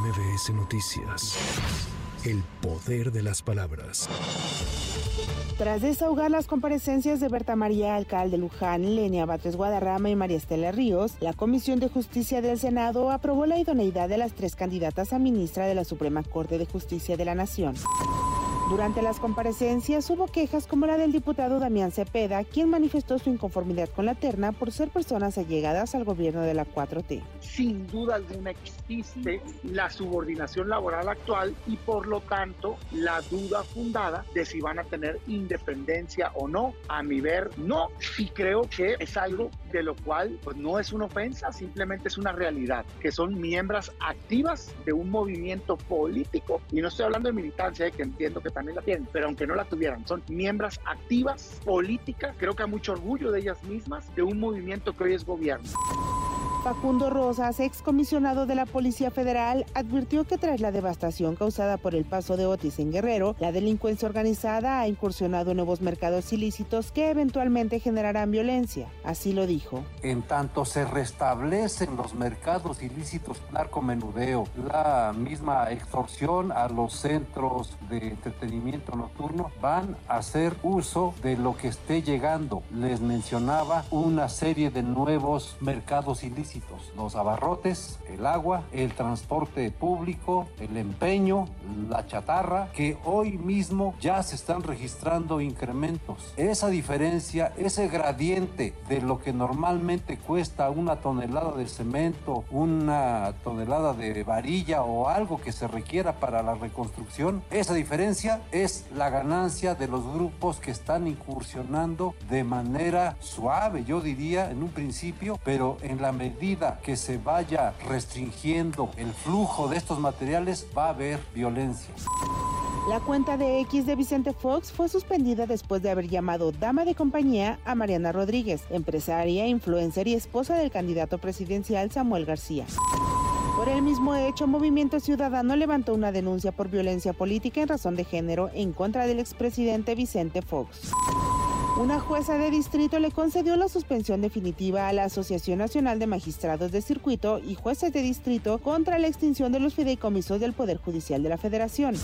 MBS Noticias. El poder de las palabras. Tras desahogar las comparecencias de Berta María Alcalde Luján, Lenia Batres Guadarrama y María Estela Ríos, la Comisión de Justicia del Senado aprobó la idoneidad de las tres candidatas a ministra de la Suprema Corte de Justicia de la Nación. Durante las comparecencias hubo quejas como la del diputado Damián Cepeda, quien manifestó su inconformidad con la terna por ser personas allegadas al gobierno de la 4T. Sin duda alguna existe la subordinación laboral actual y por lo tanto la duda fundada de si van a tener independencia o no. A mi ver, no. Y creo que es algo de lo cual pues no es una ofensa, simplemente es una realidad, que son miembros activas de un movimiento político. Y no estoy hablando de militancia, eh, que entiendo que también la tienen, pero aunque no la tuvieran, son miembros activas políticas, creo que hay mucho orgullo de ellas mismas, de un movimiento que hoy es gobierno. Facundo Rosas, excomisionado de la Policía Federal, advirtió que tras la devastación causada por el paso de Otis en Guerrero, la delincuencia organizada ha incursionado en nuevos mercados ilícitos que eventualmente generarán violencia. Así lo dijo. En tanto se restablecen los mercados ilícitos, narcomenudeo, la misma extorsión a los centros de entretenimiento nocturno, van a hacer uso de lo que esté llegando. Les mencionaba una serie de nuevos mercados ilícitos los abarrotes, el agua, el transporte público, el empeño, la chatarra, que hoy mismo ya se están registrando incrementos. Esa diferencia, ese gradiente de lo que normalmente cuesta una tonelada de cemento, una tonelada de varilla o algo que se requiera para la reconstrucción, esa diferencia es la ganancia de los grupos que están incursionando de manera suave, yo diría en un principio, pero en la medida que se vaya restringiendo el flujo de estos materiales, va a haber violencia. La cuenta de X de Vicente Fox fue suspendida después de haber llamado dama de compañía a Mariana Rodríguez, empresaria, influencer y esposa del candidato presidencial Samuel García. Por el mismo hecho, Movimiento Ciudadano levantó una denuncia por violencia política en razón de género en contra del expresidente Vicente Fox. Una jueza de distrito le concedió la suspensión definitiva a la Asociación Nacional de Magistrados de Circuito y Jueces de Distrito contra la extinción de los fideicomisos del Poder Judicial de la Federación.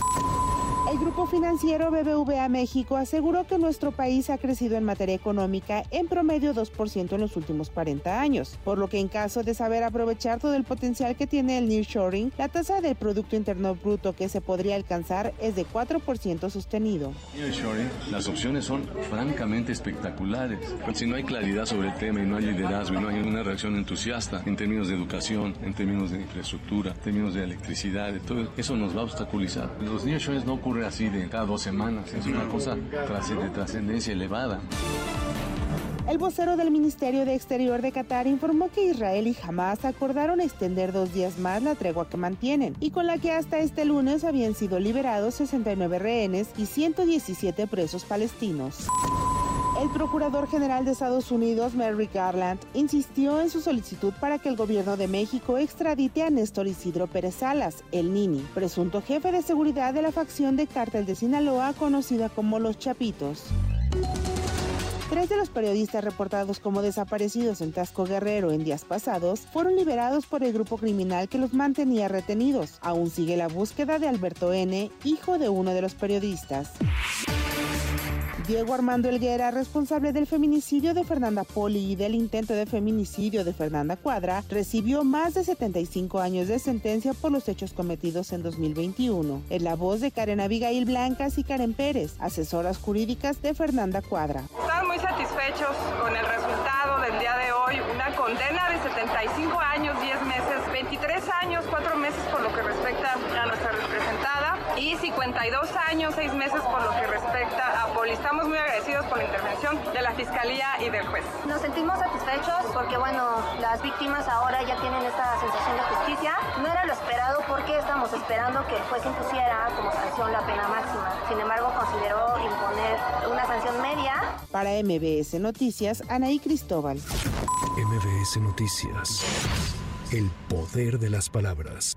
El grupo financiero BBVA México aseguró que nuestro país ha crecido en materia económica en promedio 2% en los últimos 40 años, por lo que en caso de saber aprovechar todo el potencial que tiene el nearshoring, la tasa del Producto Interno Bruto que se podría alcanzar es de 4% sostenido. Nearshoring, las opciones son francamente espectaculares. Si no hay claridad sobre el tema y no hay liderazgo y no hay una reacción entusiasta en términos de educación, en términos de infraestructura, en términos de electricidad, todo eso nos va a obstaculizar. Los nearshorings no ocurren así de cada dos semanas, es una cosa de trascendencia elevada. El vocero del Ministerio de Exterior de Qatar informó que Israel y Hamas acordaron extender dos días más la tregua que mantienen y con la que hasta este lunes habían sido liberados 69 rehenes y 117 presos palestinos. El Procurador General de Estados Unidos, Merrick Garland, insistió en su solicitud para que el gobierno de México extradite a Néstor Isidro Pérez Salas, el Nini, presunto jefe de seguridad de la facción de cártel de Sinaloa conocida como Los Chapitos. Tres de los periodistas reportados como desaparecidos en Tasco Guerrero en días pasados fueron liberados por el grupo criminal que los mantenía retenidos. Aún sigue la búsqueda de Alberto N., hijo de uno de los periodistas. Diego Armando Elguera, responsable del feminicidio de Fernanda Poli y del intento de feminicidio de Fernanda Cuadra, recibió más de 75 años de sentencia por los hechos cometidos en 2021. Es la voz de Karen Abigail Blancas y Karen Pérez, asesoras jurídicas de Fernanda Cuadra. Están muy satisfechos con el resultado del día de hoy, una condena de 75 años, 10 meses, 23 años, 4 meses por lo que respecta a nuestra representada y 52 años, 6 meses por lo que respecta agradecidos por la intervención de la Fiscalía y del juez. Nos sentimos satisfechos porque, bueno, las víctimas ahora ya tienen esta sensación de justicia. No era lo esperado porque estamos esperando que el juez impusiera como sanción la pena máxima. Sin embargo, consideró imponer una sanción media. Para MBS Noticias, Anaí Cristóbal. MBS Noticias. El poder de las palabras.